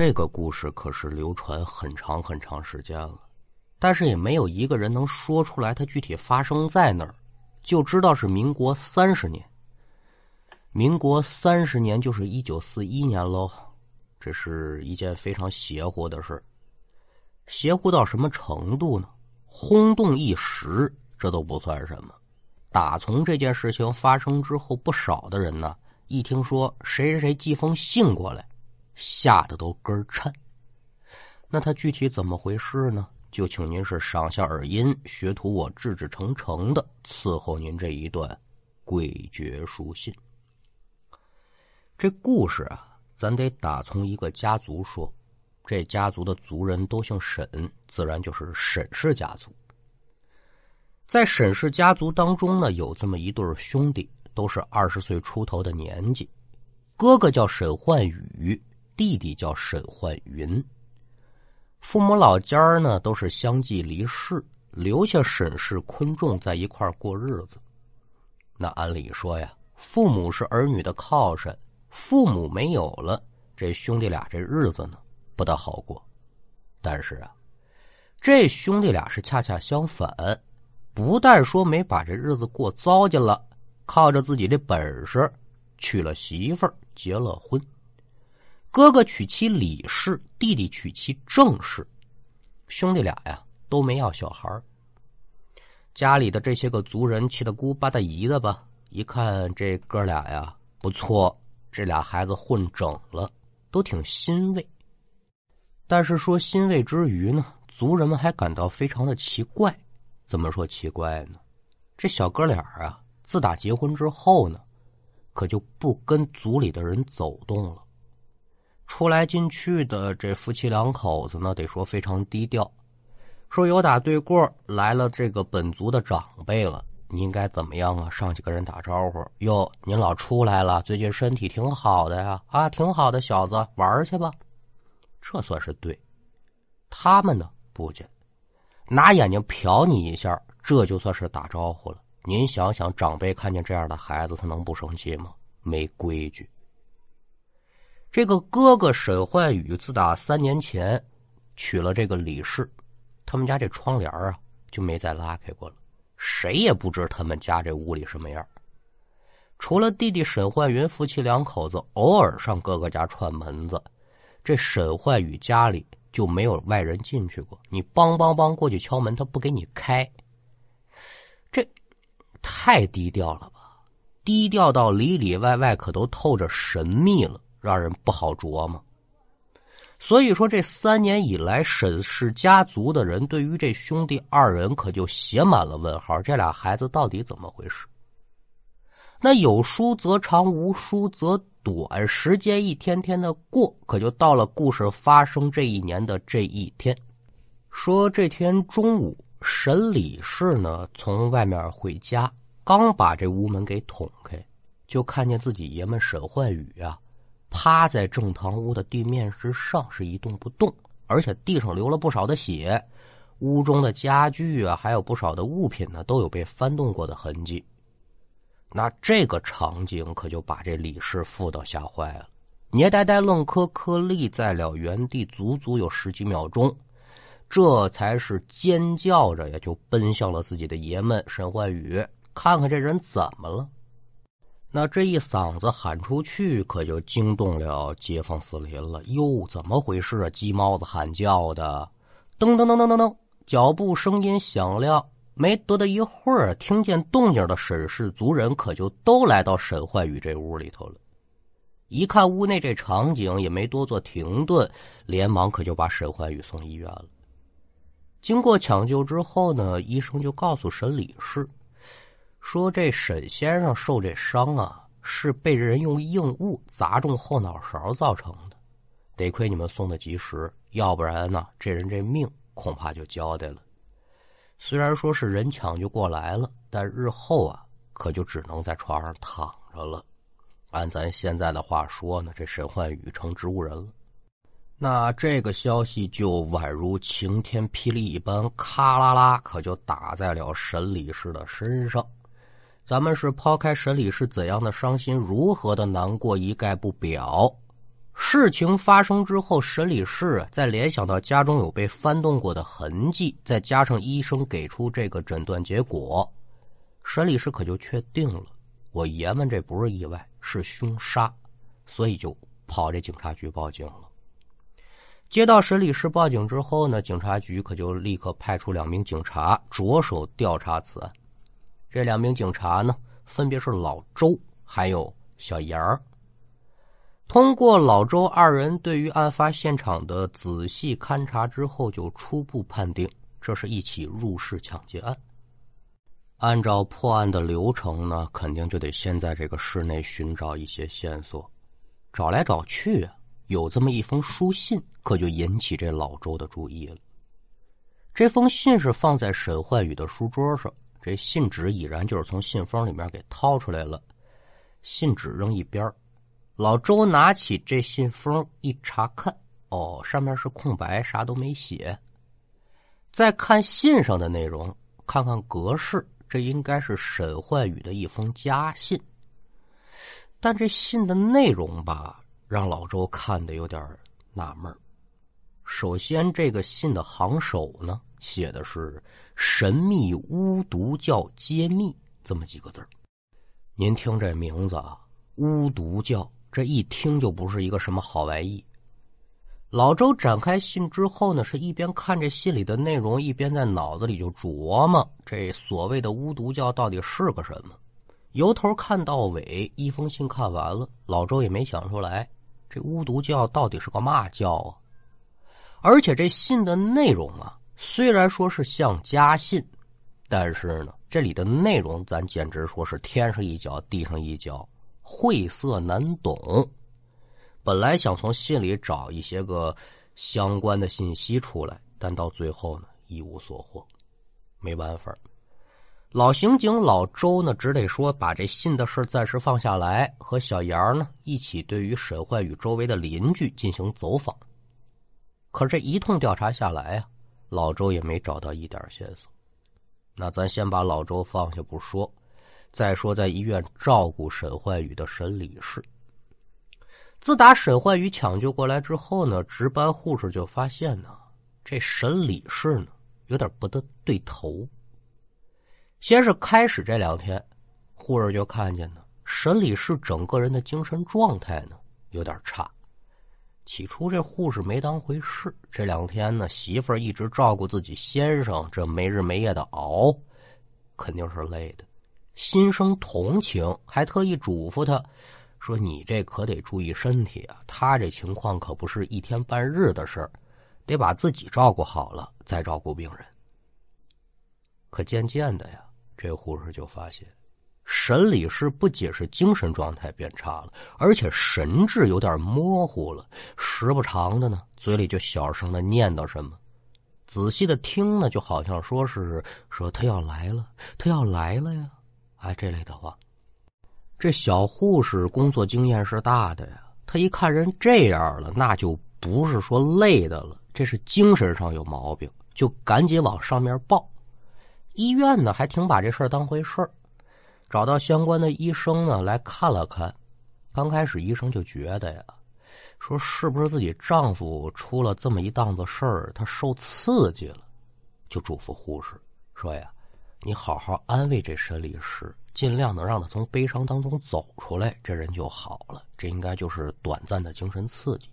这个故事可是流传很长很长时间了，但是也没有一个人能说出来它具体发生在哪儿，就知道是民国三十年。民国三十年就是一九四一年喽，这是一件非常邪乎的事邪乎到什么程度呢？轰动一时，这都不算什么。打从这件事情发生之后，不少的人呢，一听说谁谁谁寄封信过来，吓得都根儿颤。那他具体怎么回事呢？就请您是赏下耳音，学徒我志志诚诚的伺候您这一段诡谲书信。这故事啊，咱得打从一个家族说，这家族的族人都姓沈，自然就是沈氏家族。在沈氏家族当中呢，有这么一对兄弟，都是二十岁出头的年纪，哥哥叫沈焕宇，弟弟叫沈焕云。父母老家呢都是相继离世，留下沈氏昆仲在一块过日子。那按理说呀，父母是儿女的靠山。父母没有了，这兄弟俩这日子呢不大好过。但是啊，这兄弟俩是恰恰相反，不但说没把这日子过糟践了，靠着自己的本事娶了媳妇儿，结了婚。哥哥娶妻李氏，弟弟娶妻郑氏，兄弟俩呀都没要小孩家里的这些个族人气得姑八大姨的吧，一看这哥俩呀不错。这俩孩子混整了，都挺欣慰。但是说欣慰之余呢，族人们还感到非常的奇怪。怎么说奇怪呢？这小哥俩啊，自打结婚之后呢，可就不跟族里的人走动了。出来进去的这夫妻两口子呢，得说非常低调。说有打对过来了这个本族的长辈了。你应该怎么样啊？上去跟人打招呼哟！您老出来了，最近身体挺好的呀？啊，挺好的，小子，玩去吧。这算是对。他们呢，不见，拿眼睛瞟你一下，这就算是打招呼了。您想想，长辈看见这样的孩子，他能不生气吗？没规矩。这个哥哥沈焕宇自打三年前娶了这个李氏，他们家这窗帘啊就没再拉开过了。谁也不知他们家这屋里什么样，除了弟弟沈焕云夫妻两口子偶尔上哥哥家串门子，这沈焕宇家里就没有外人进去过。你梆梆梆过去敲门，他不给你开，这太低调了吧？低调到里里外外可都透着神秘了，让人不好琢磨。所以说，这三年以来，沈氏家族的人对于这兄弟二人可就写满了问号。这俩孩子到底怎么回事？那有书则长，无书则短。时间一天天的过，可就到了故事发生这一年的这一天。说这天中午，沈李氏呢从外面回家，刚把这屋门给捅开，就看见自己爷们沈焕宇啊。趴在正堂屋的地面之上是一动不动，而且地上流了不少的血，屋中的家具啊，还有不少的物品呢，都有被翻动过的痕迹。那这个场景可就把这李氏妇都吓坏了，捏呆呆愣磕磕立在了原地，足足有十几秒钟，这才是尖叫着呀就奔向了自己的爷们沈焕宇，看看这人怎么了。那这一嗓子喊出去，可就惊动了街坊四邻了。哟，怎么回事啊？鸡毛子喊叫的，噔噔噔噔噔噔，脚步声音响亮。没多大一会儿，听见动静的沈氏族人可就都来到沈焕宇这屋里头了。一看屋内这场景，也没多做停顿，连忙可就把沈焕宇送医院了。经过抢救之后呢，医生就告诉沈理事。说这沈先生受这伤啊，是被人用硬物砸中后脑勺造成的。得亏你们送的及时，要不然呢，这人这命恐怕就交代了。虽然说是人抢救过来了，但日后啊，可就只能在床上躺着了。按咱现在的话说呢，这沈焕宇成植物人了。那这个消息就宛如晴天霹雳一般，咔啦啦，可就打在了沈李氏的身上。咱们是抛开沈李是怎样的伤心，如何的难过，一概不表。事情发生之后，审理室再联想到家中有被翻动过的痕迹，再加上医生给出这个诊断结果，审理室可就确定了，我爷们这不是意外，是凶杀，所以就跑这警察局报警了。接到审理室报警之后呢，警察局可就立刻派出两名警察着手调查此案。这两名警察呢，分别是老周还有小严儿。通过老周二人对于案发现场的仔细勘查之后，就初步判定这是一起入室抢劫案。按照破案的流程呢，肯定就得先在这个室内寻找一些线索。找来找去啊，有这么一封书信，可就引起这老周的注意了。这封信是放在沈焕宇的书桌上，这信纸已然就是从信封里面给掏出来了，信纸扔一边老周拿起这信封一查看，哦，上面是空白，啥都没写。再看信上的内容，看看格式，这应该是沈焕宇的一封家信。但这信的内容吧，让老周看的有点纳闷首先，这个信的行首呢，写的是“神秘巫毒教揭秘”这么几个字您听这名字啊，巫毒教。这一听就不是一个什么好玩意。老周展开信之后呢，是一边看着信里的内容，一边在脑子里就琢磨这所谓的巫毒教到底是个什么。由头看到尾，一封信看完了，老周也没想出来这巫毒教到底是个嘛教啊。而且这信的内容啊，虽然说是像家信，但是呢，这里的内容咱简直说是天上一脚地上一脚。晦涩难懂，本来想从信里找一些个相关的信息出来，但到最后呢一无所获。没办法，老刑警老周呢只得说把这信的事暂时放下来，和小杨呢一起对于沈焕宇周围的邻居进行走访。可这一通调查下来啊，老周也没找到一点线索。那咱先把老周放下不说。再说，在医院照顾沈焕宇的沈理事，自打沈焕宇抢救过来之后呢，值班护士就发现呢，这沈理事呢有点不得对头。先是开始这两天，护士就看见呢，沈理事整个人的精神状态呢有点差。起初这护士没当回事，这两天呢，媳妇儿一直照顾自己先生，这没日没夜的熬，肯定是累的。心生同情，还特意嘱咐他，说：“你这可得注意身体啊！他这情况可不是一天半日的事儿，得把自己照顾好了再照顾病人。”可渐渐的呀，这护士就发现，沈理事不仅是精神状态变差了，而且神志有点模糊了，时不常的呢，嘴里就小声的念叨什么。仔细的听呢，就好像说是说他要来了，他要来了呀。哎，这类的话，这小护士工作经验是大的呀。他一看人这样了，那就不是说累的了，这是精神上有毛病，就赶紧往上面报。医院呢，还挺把这事儿当回事儿，找到相关的医生呢来看了看。刚开始医生就觉得呀，说是不是自己丈夫出了这么一档子事儿，他受刺激了，就嘱咐护士说呀。你好好安慰这申律师，尽量能让他从悲伤当中走出来，这人就好了。这应该就是短暂的精神刺激。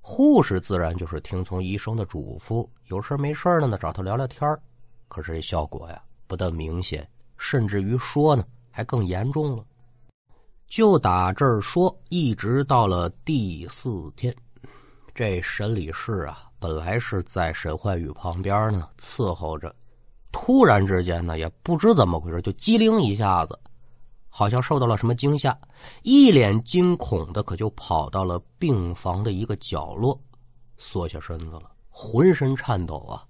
护士自然就是听从医生的嘱咐，有事没事的呢找他聊聊天可是这效果呀不但明显，甚至于说呢还更严重了。就打这儿说，一直到了第四天，这审理室啊本来是在沈焕宇旁边呢伺候着。突然之间呢，也不知怎么回事，就机灵一下子，好像受到了什么惊吓，一脸惊恐的，可就跑到了病房的一个角落，缩下身子了，浑身颤抖啊。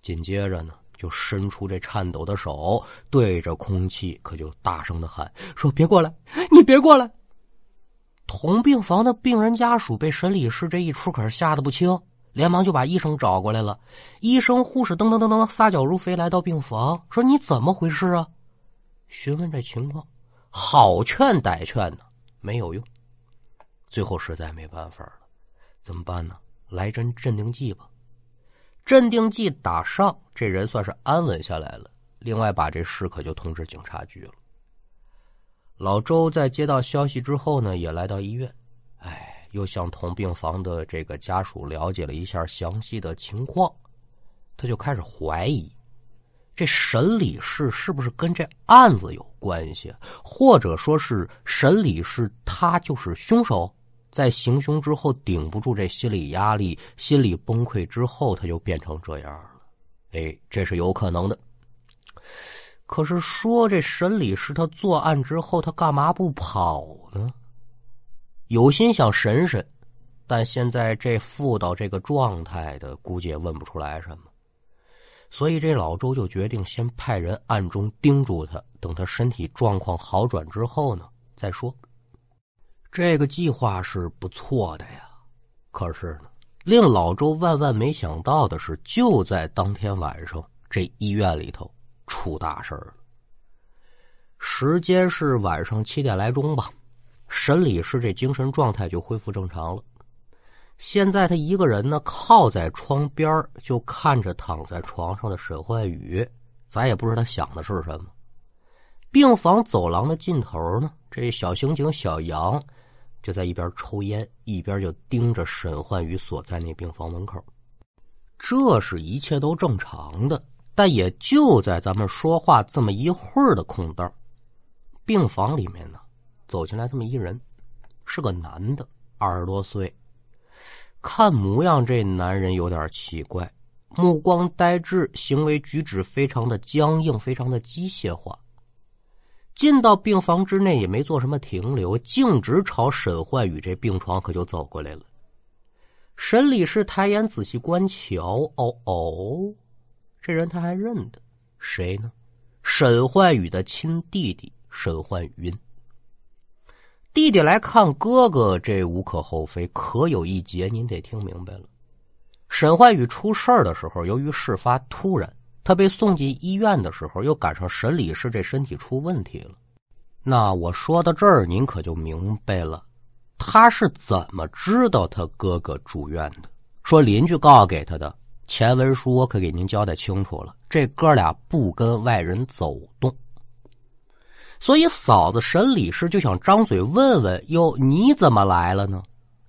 紧接着呢，就伸出这颤抖的手，对着空气，可就大声的喊说：“别过来，你别过来！”同病房的病人家属被审理室这一出，可是吓得不轻。连忙就把医生找过来了，医生、护士噔噔噔噔撒脚如飞来到病房，说：“你怎么回事啊？”询问这情况，好劝歹劝的没有用。最后实在没办法了，怎么办呢？来针镇定剂吧。镇定剂打上，这人算是安稳下来了。另外，把这事可就通知警察局了。老周在接到消息之后呢，也来到医院，哎，又向同病房的这个家属了解了一下详细的情况，他就开始怀疑，这沈理事是不是跟这案子有关系，或者说是沈理事他就是凶手。在行凶之后顶不住这心理压力，心理崩溃之后，他就变成这样了。哎，这是有可能的。可是说这审理是他作案之后，他干嘛不跑呢？有心想审审，但现在这妇到这个状态的，估计也问不出来什么。所以这老周就决定先派人暗中盯住他，等他身体状况好转之后呢再说。这个计划是不错的呀，可是呢，令老周万万没想到的是，就在当天晚上，这医院里头出大事了。时间是晚上七点来钟吧，沈理事这精神状态就恢复正常了。现在他一个人呢，靠在窗边就看着躺在床上的沈焕宇，咱也不知道他想的是什么。病房走廊的尽头呢，这小刑警小杨。就在一边抽烟，一边就盯着沈焕宇所在那病房门口。这是一切都正常的，但也就在咱们说话这么一会儿的空档，病房里面呢，走进来这么一人，是个男的，二十多岁。看模样，这男人有点奇怪，目光呆滞，行为举止非常的僵硬，非常的机械化。进到病房之内也没做什么停留，径直朝沈焕宇这病床可就走过来了。沈理事抬眼仔细观瞧，哦哦，这人他还认得，谁呢？沈焕宇的亲弟弟沈焕云。弟弟来看哥哥，这无可厚非。可有一节，您得听明白了。沈焕宇出事的时候，由于事发突然。他被送进医院的时候，又赶上沈理事这身体出问题了。那我说到这儿，您可就明白了，他是怎么知道他哥哥住院的？说邻居告诉给他的前文书，我可给您交代清楚了。这哥俩不跟外人走动，所以嫂子沈理事就想张嘴问问：哟，你怎么来了呢？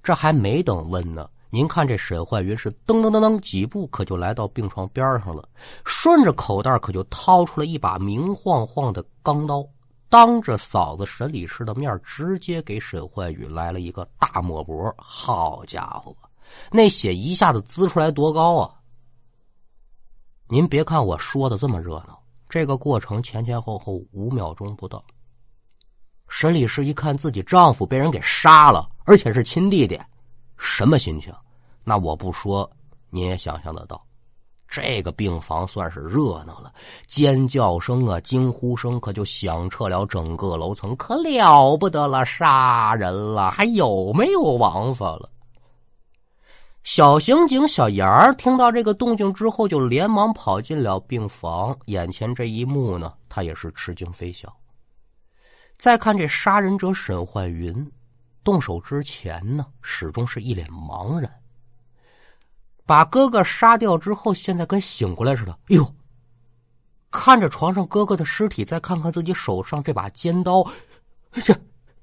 这还没等问呢。您看，这沈焕云是噔噔噔噔几步，可就来到病床边上了，顺着口袋可就掏出了一把明晃晃的钢刀，当着嫂子沈理事的面，直接给沈焕宇来了一个大抹脖。好家伙，那血一下子滋出来多高啊！您别看我说的这么热闹，这个过程前前后后五秒钟不到。沈理事一看自己丈夫被人给杀了，而且是亲弟弟，什么心情？那我不说，你也想象得到，这个病房算是热闹了，尖叫声啊、惊呼声可就响彻了整个楼层，可了不得了，杀人了，还有没有王法了？小刑警小杨儿听到这个动静之后，就连忙跑进了病房。眼前这一幕呢，他也是吃惊非小。再看这杀人者沈焕云，动手之前呢，始终是一脸茫然。把哥哥杀掉之后，现在跟醒过来似的。哎呦，看着床上哥哥的尸体，再看看自己手上这把尖刀，这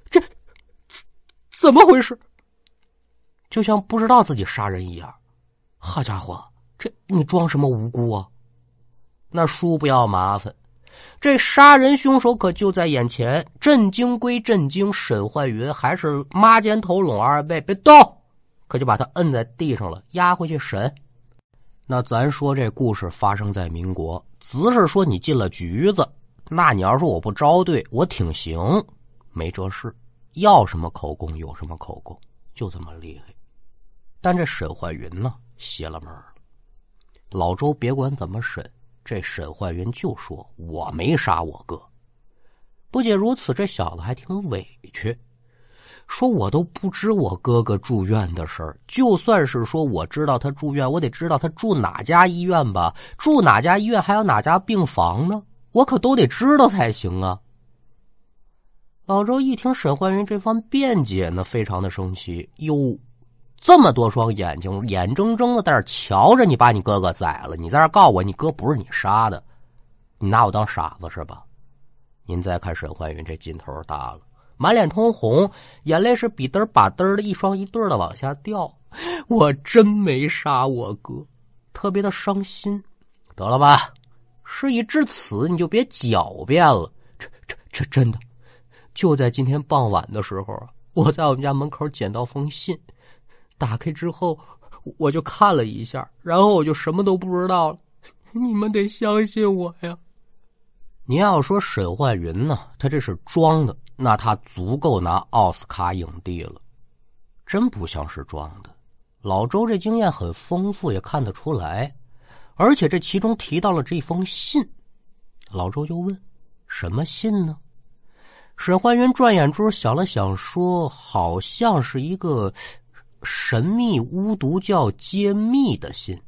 这怎么回事？就像不知道自己杀人一样。好家伙，这你装什么无辜啊？那叔不要麻烦，这杀人凶手可就在眼前。震惊归震惊，沈焕云还是妈肩头拢二背，别动。可就把他摁在地上了，押回去审。那咱说这故事发生在民国，只是说你进了局子，那你要说我不招对，我挺行，没这事。要什么口供有什么口供，就这么厉害。但这沈焕云呢，邪了门了。老周别管怎么审，这沈焕云就说我没杀我哥。不仅如此，这小子还挺委屈。说我都不知我哥哥住院的事儿，就算是说我知道他住院，我得知道他住哪家医院吧？住哪家医院还有哪家病房呢？我可都得知道才行啊！老周一听沈焕云这番辩解呢，非常的生气。哟，这么多双眼睛，眼睁睁的在这瞧着你把你哥哥宰了，你在这告我你哥不是你杀的，你拿我当傻子是吧？您再看沈焕云这劲头大了，满脸通红，眼泪是比嘚把嘚的一双一对的往下掉。我真没杀我哥，特别的伤心。得了吧，事已至此，你就别狡辩了。这、这、这真的，就在今天傍晚的时候，我在我们家门口捡到封信，打开之后我就看了一下，然后我就什么都不知道了。你们得相信我呀。您要说沈焕云呢，他这是装的，那他足够拿奥斯卡影帝了。真不像是装的。老周这经验很丰富，也看得出来。而且这其中提到了这封信，老周就问：“什么信呢？”沈焕云转眼珠想了想，说：“好像是一个神秘巫毒教揭秘的信。”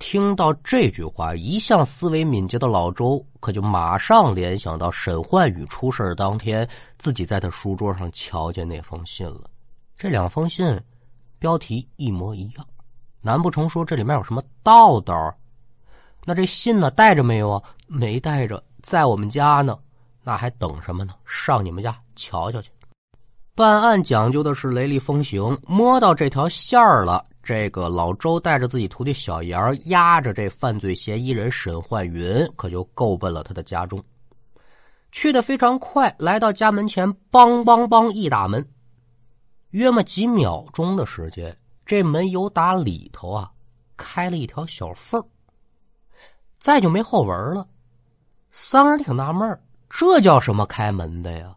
听到这句话，一向思维敏捷的老周可就马上联想到沈焕宇出事当天，自己在他书桌上瞧见那封信了。这两封信标题一模一样，难不成说这里面有什么道道？那这信呢，带着没有啊？没带着，在我们家呢。那还等什么呢？上你们家瞧瞧去。办案讲究的是雷厉风行，摸到这条线儿了。这个老周带着自己徒弟小杨，押着这犯罪嫌疑人沈焕云，可就够奔了他的家中。去的非常快，来到家门前，梆梆梆一打门，约么几秒钟的时间，这门由打里头啊开了一条小缝再就没后文了。三人挺纳闷这叫什么开门的呀？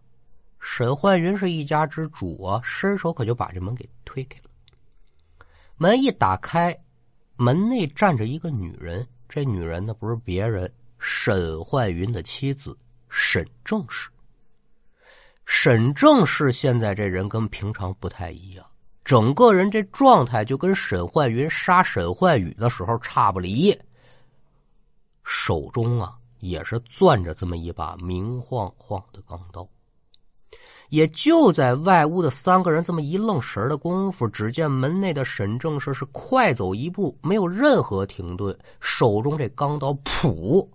沈焕云是一家之主啊，伸手可就把这门给推开了。门一打开，门内站着一个女人。这女人呢，不是别人，沈焕云的妻子沈正氏。沈正氏现在这人跟平常不太一样，整个人这状态就跟沈焕云杀沈焕宇的时候差不离。手中啊，也是攥着这么一把明晃晃的钢刀。也就在外屋的三个人这么一愣神的功夫，只见门内的沈正是是快走一步，没有任何停顿，手中这钢刀噗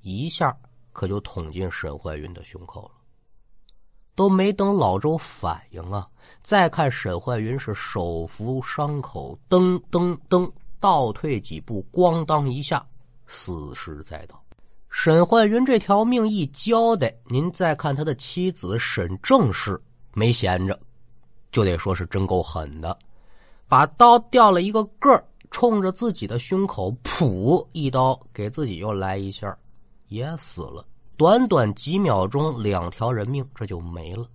一下可就捅进沈怀云的胸口了。都没等老周反应啊，再看沈怀云是手扶伤口，噔噔噔倒退几步，咣当一下死尸在倒。沈焕云这条命一交代，您再看他的妻子沈正氏没闲着，就得说是真够狠的，把刀掉了一个个儿，冲着自己的胸口，噗一刀给自己又来一下，也死了。短短几秒钟，两条人命这就没了。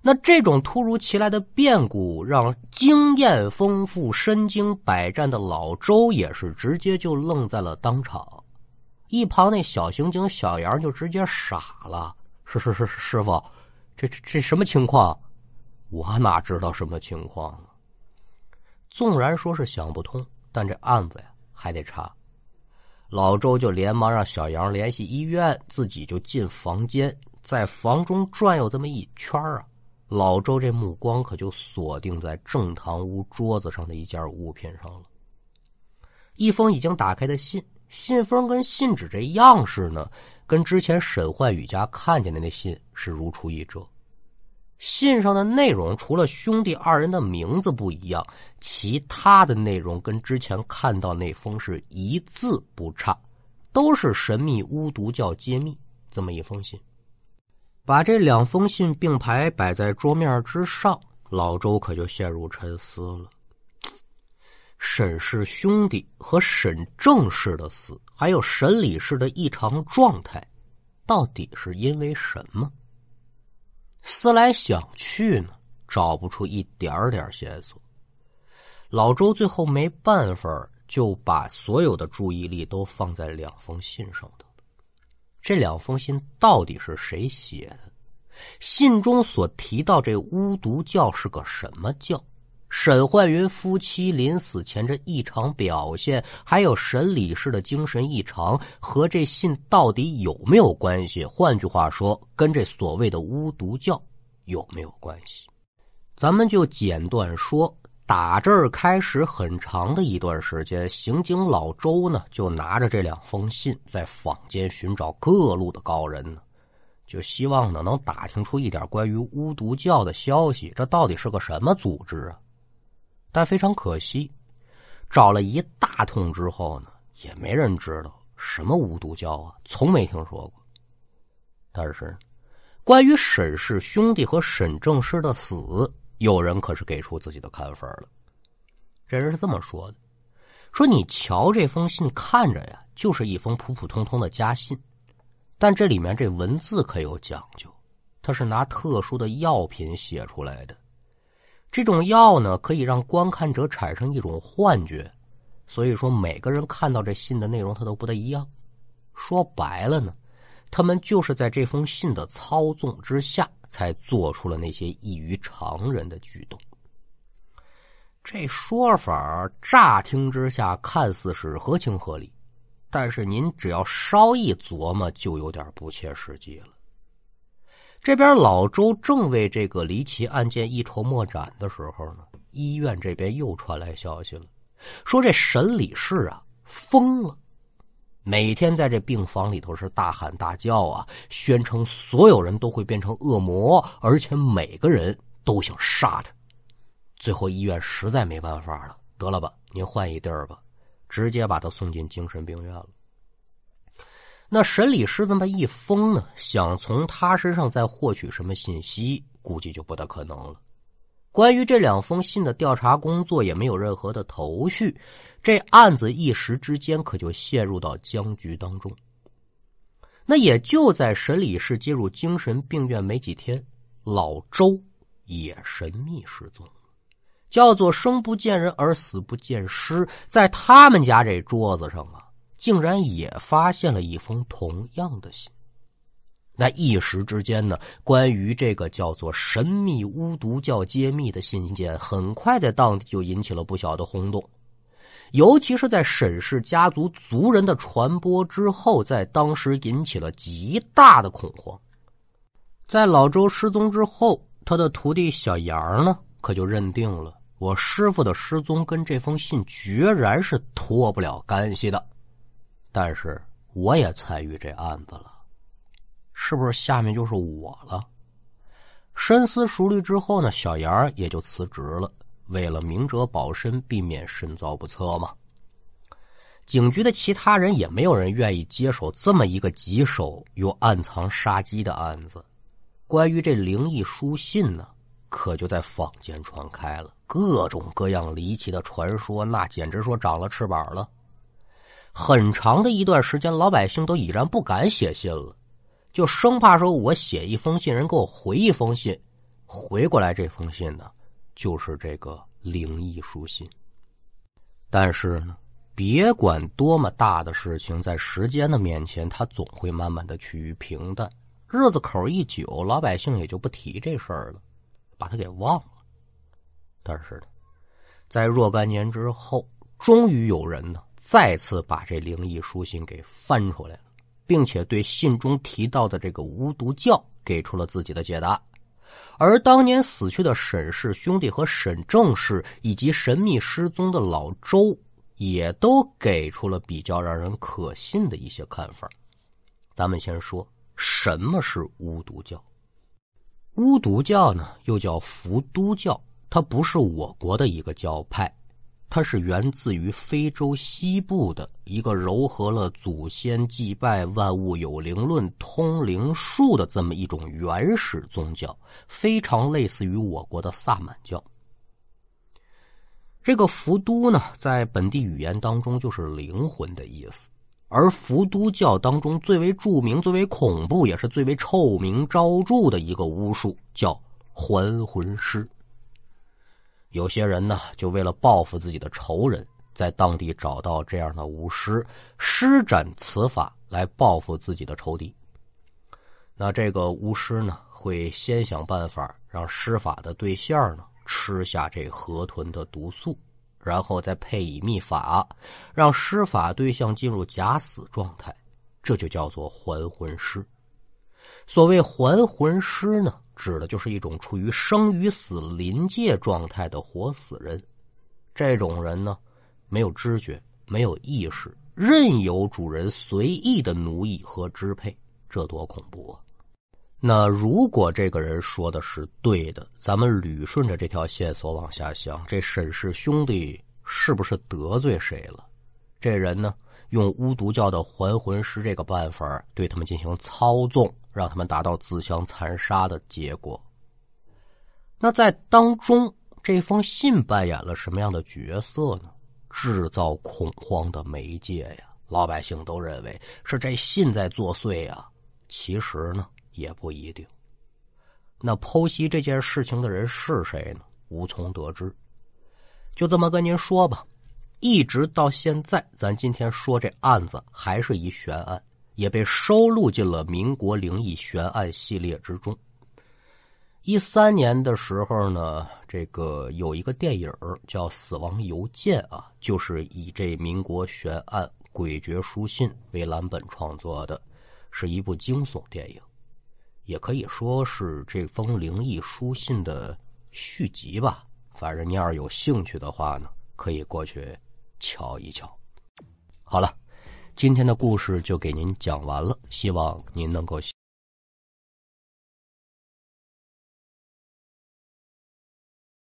那这种突如其来的变故，让经验丰富、身经百战的老周也是直接就愣在了当场。一旁那小刑警小杨就直接傻了：“是是是，师傅，这这这什么情况？我哪知道什么情况啊？纵然说是想不通，但这案子呀还得查。”老周就连忙让小杨联系医院，自己就进房间，在房中转悠这么一圈啊。老周这目光可就锁定在正堂屋桌子上的一件物品上了，一封已经打开的信。信封跟信纸这样式呢，跟之前沈焕宇家看见的那信是如出一辙。信上的内容除了兄弟二人的名字不一样，其他的内容跟之前看到那封是一字不差，都是神秘巫毒教揭秘这么一封信。把这两封信并排摆在桌面之上，老周可就陷入沉思了。沈氏兄弟和沈正氏的死，还有沈李氏的异常状态，到底是因为什么？思来想去呢，找不出一点点线索。老周最后没办法，就把所有的注意力都放在两封信上头。这两封信到底是谁写的？信中所提到这巫毒教是个什么教？沈焕云夫妻临死前这异常表现，还有沈李氏的精神异常，和这信到底有没有关系？换句话说，跟这所谓的巫毒教有没有关系？咱们就简短说，打这儿开始很长的一段时间，刑警老周呢就拿着这两封信，在坊间寻找各路的高人呢，就希望呢能打听出一点关于巫毒教的消息，这到底是个什么组织啊？但非常可惜，找了一大通之后呢，也没人知道什么无毒教啊，从没听说过。但是，关于沈氏兄弟和沈正师的死，有人可是给出自己的看法了。这人是这么说的：“说你瞧这封信，看着呀，就是一封普普通通的家信，但这里面这文字可有讲究，它是拿特殊的药品写出来的。”这种药呢，可以让观看者产生一种幻觉，所以说每个人看到这信的内容，他都不太一样。说白了呢，他们就是在这封信的操纵之下，才做出了那些异于常人的举动。这说法乍听之下看似是合情合理，但是您只要稍一琢磨，就有点不切实际了。这边老周正为这个离奇案件一筹莫展的时候呢，医院这边又传来消息了，说这沈理事啊疯了，每天在这病房里头是大喊大叫啊，宣称所有人都会变成恶魔，而且每个人都想杀他。最后医院实在没办法了，得了吧，您换一地儿吧，直接把他送进精神病院了。那审理师这么一封呢，想从他身上再获取什么信息，估计就不大可能了。关于这两封信的调查工作也没有任何的头绪，这案子一时之间可就陷入到僵局当中。那也就在审理室接入精神病院没几天，老周也神秘失踪了，叫做生不见人而死不见尸，在他们家这桌子上啊。竟然也发现了一封同样的信，那一时之间呢，关于这个叫做“神秘巫毒教揭秘”的信件，很快在当地就引起了不小的轰动。尤其是在沈氏家族族人的传播之后，在当时引起了极大的恐慌。在老周失踪之后，他的徒弟小杨呢，可就认定了我师傅的失踪跟这封信决然是脱不了干系的。但是我也参与这案子了，是不是下面就是我了？深思熟虑之后呢，小杨也就辞职了，为了明哲保身，避免身遭不测嘛。警局的其他人也没有人愿意接手这么一个棘手又暗藏杀机的案子。关于这灵异书信呢，可就在坊间传开了，各种各样离奇的传说，那简直说长了翅膀了。很长的一段时间，老百姓都已然不敢写信了，就生怕说我写一封信，人给我回一封信，回过来这封信呢，就是这个灵异书信。但是呢，别管多么大的事情，在时间的面前，它总会慢慢的趋于平淡。日子口一久，老百姓也就不提这事儿了，把它给忘了。但是呢，在若干年之后，终于有人呢。再次把这灵异书信给翻出来了，并且对信中提到的这个巫毒教给出了自己的解答，而当年死去的沈氏兄弟和沈正氏以及神秘失踪的老周，也都给出了比较让人可信的一些看法。咱们先说什么是巫毒教？巫毒教呢，又叫伏都教，它不是我国的一个教派。它是源自于非洲西部的一个糅合了祖先祭拜、万物有灵论、通灵术的这么一种原始宗教，非常类似于我国的萨满教。这个福都呢，在本地语言当中就是灵魂的意思，而福都教当中最为著名、最为恐怖，也是最为臭名昭著的一个巫术，叫还魂师。有些人呢，就为了报复自己的仇人，在当地找到这样的巫师，施展此法来报复自己的仇敌。那这个巫师呢，会先想办法让施法的对象呢吃下这河豚的毒素，然后再配以秘法，让施法对象进入假死状态，这就叫做还魂师。所谓还魂师呢，指的就是一种处于生与死临界状态的活死人。这种人呢，没有知觉，没有意识，任由主人随意的奴役和支配，这多恐怖啊！那如果这个人说的是对的，咱们捋顺着这条线索往下想，这沈氏兄弟是不是得罪谁了？这人呢，用巫毒教的还魂师这个办法对他们进行操纵。让他们达到自相残杀的结果。那在当中，这封信扮演了什么样的角色呢？制造恐慌的媒介呀！老百姓都认为是这信在作祟呀。其实呢，也不一定。那剖析这件事情的人是谁呢？无从得知。就这么跟您说吧，一直到现在，咱今天说这案子还是一悬案。也被收录进了民国灵异悬案系列之中。一三年的时候呢，这个有一个电影叫《死亡邮件》啊，就是以这民国悬案《诡谲书信》为蓝本创作的，是一部惊悚电影，也可以说是这封灵异书信的续集吧。反正你要是有兴趣的话呢，可以过去瞧一瞧。好了。今天的故事就给您讲完了，希望您能够。